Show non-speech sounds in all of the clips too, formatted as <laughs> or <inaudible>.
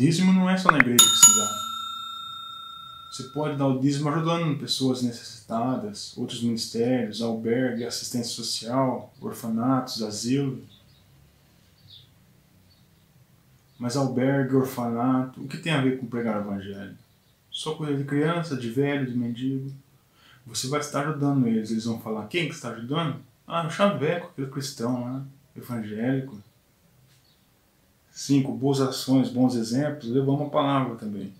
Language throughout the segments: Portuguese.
Dízimo não é só na igreja que se dá. Você pode dar o dízimo ajudando pessoas necessitadas, outros ministérios, albergue, assistência social, orfanatos, asilo. Mas albergue, orfanato, o que tem a ver com pregar o evangelho? Só coisa de criança, de velho, de mendigo. Você vai estar ajudando eles. Eles vão falar, quem que está ajudando? Ah, o Chaveco, aquele cristão lá, evangélico. Cinco, boas ações, bons exemplos, levamos a palavra também.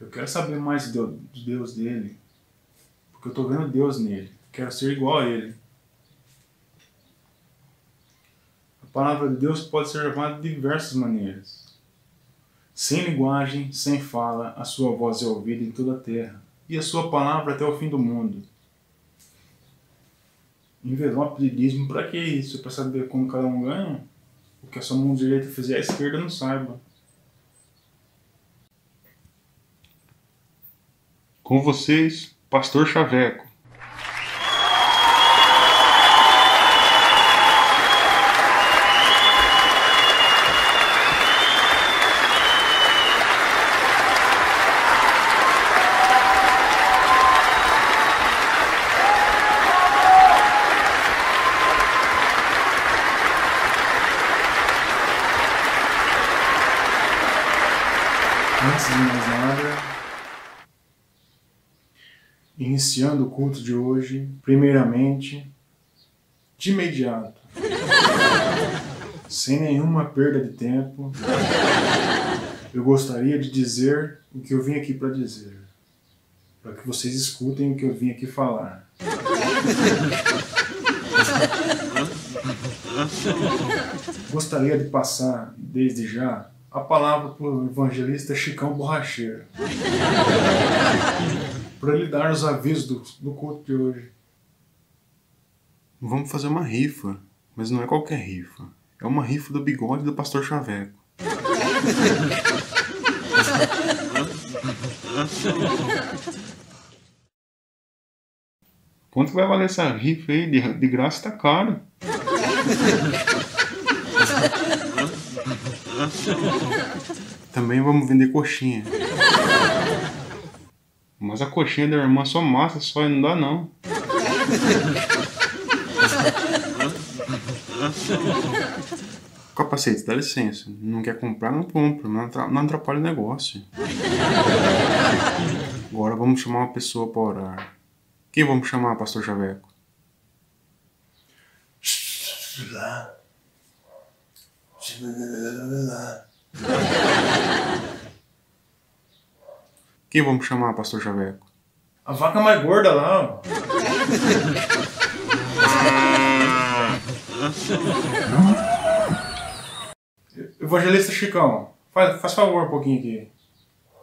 Eu quero saber mais de Deus dele, porque eu estou vendo Deus nele. Quero ser igual a ele. A palavra de Deus pode ser levada de diversas maneiras. Sem linguagem, sem fala, a sua voz é ouvida em toda a terra, e a sua palavra até o fim do mundo. Envelope de dízimo, para que isso? Para saber como cada um ganha? Que a sua mão direita fizer, a esquerda não saiba. Com vocês, Pastor Chaveco. Antes de mais nada, iniciando o culto de hoje, primeiramente, de imediato, sem nenhuma perda de tempo, eu gostaria de dizer o que eu vim aqui para dizer, para que vocês escutem o que eu vim aqui falar. Gostaria de passar, desde já, a palavra para o evangelista Chicão Borracheiro. <laughs> para ele dar os avisos do, do culto de hoje. Vamos fazer uma rifa, mas não é qualquer rifa. É uma rifa do bigode do Pastor Chaveco. <laughs> Quanto vai valer essa rifa aí? De, de graça tá caro. <laughs> Também vamos vender coxinha. Mas a coxinha da irmã só massa, só não dá não. Capacete, dá licença. Não quer comprar, não compra. Não atrapalha o negócio. Agora vamos chamar uma pessoa para orar. Quem vamos chamar, pastor Chaveco? Quem vamos chamar, pastor Chaveco? A vaca mais gorda lá. Evangelista Chicão, faz, faz favor um pouquinho aqui.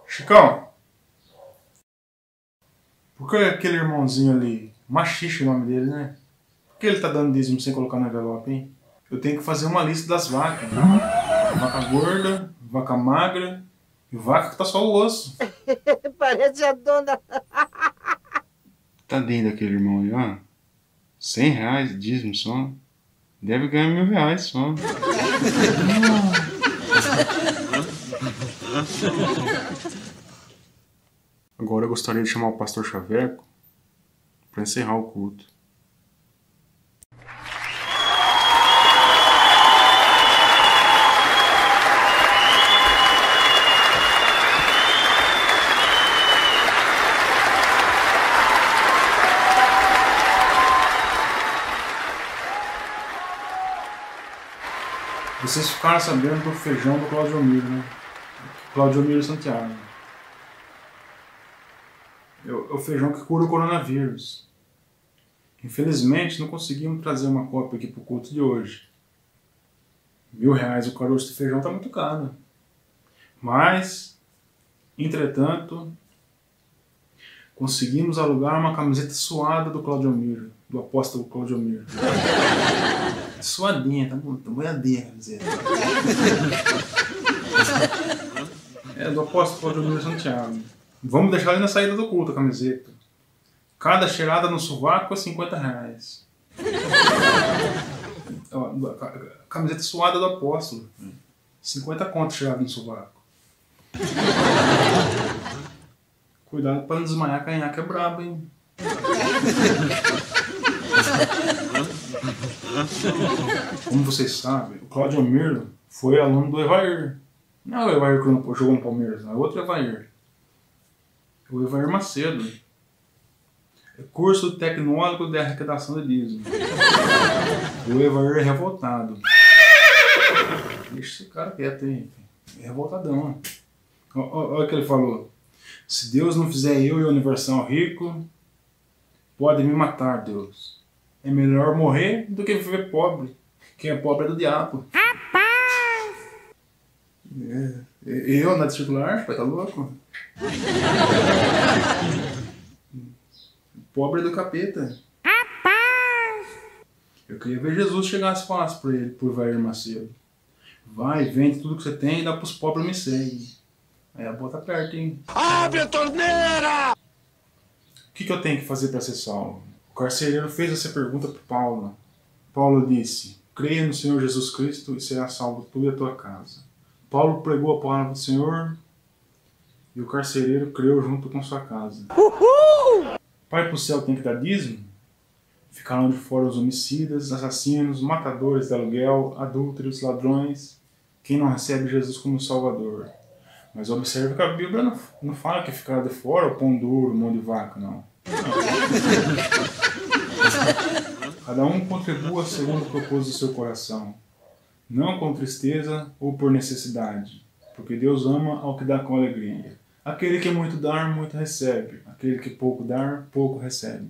Chicão, por que aquele irmãozinho ali, machixe o nome dele, né? Por que ele tá dando dízimo sem colocar no envelope, hein? Eu tenho que fazer uma lista das vacas. Né? Vaca gorda, vaca magra e vaca que tá só o osso. <laughs> Parece a dona. <laughs> Tadinho daquele irmão aí, ó. 100 reais de dízimo só. Deve ganhar mil reais só. Agora eu gostaria de chamar o pastor Chaveco para encerrar o culto. Vocês ficaram sabendo do feijão do Claudio Miro, né? Claudio Miro Santiago. É o é o feijão que cura o coronavírus. Infelizmente, não conseguimos trazer uma cópia aqui para o culto de hoje. Mil reais o caroço de feijão está muito caro. Mas, entretanto, conseguimos alugar uma camiseta suada do Claudio Miro, do apóstolo Claudio Miro. <laughs> Suadinha, tá tá boiadinha a camiseta. É do apóstolo Miro Santiago. Vamos deixar ali na saída do culto a camiseta. Cada cheirada no sovaco é 50 reais. Camiseta suada do apóstolo. 50 contos chegava no sovaco. Cuidado pra não desmaiar, canhaca é brabo, hein? Como vocês sabem, o Claudio Mirlo foi aluno do Evair. Não é o Evair que jogou no Palmeiras, não. É outro Evair. É o Evair Macedo. É curso tecnólogo de arrecadação de dízimo. o Evair é revoltado. Deixa esse cara quieto, hein? É revoltadão. Olha o que ele falou. Se Deus não fizer eu e o Universal rico, pode me matar, Deus. É melhor morrer do que viver pobre. Quem é pobre é do diabo. É, eu na circular, pai, tá louco? pobre é do capeta. Eu queria ver Jesus chegasse e falasse pra ele, por Vair Macedo. Vai, vende tudo que você tem e dá pros pobres me segue. Aí a boa tá perto, hein? Abre a torneira! O que, que eu tenho que fazer para ser salvo? O carcereiro fez essa pergunta para Paulo. Paulo disse: Creia no Senhor Jesus Cristo e será salvo tu e a tua casa. Paulo pregou a palavra do Senhor e o carcereiro creu junto com sua casa. Uhul! Pai pro céu tem que dar dízimo? Ficaram de fora os homicidas, assassinos, matadores de aluguel, adúlteros, ladrões, quem não recebe Jesus como Salvador. Mas observe que a Bíblia não, não fala que ficar de fora o pão duro, mão de vaca, não. <laughs> Cada um contribua segundo o propósito do seu coração, não com tristeza ou por necessidade, porque Deus ama ao que dá com alegria. Aquele que muito dá, muito recebe. Aquele que pouco dá, pouco recebe.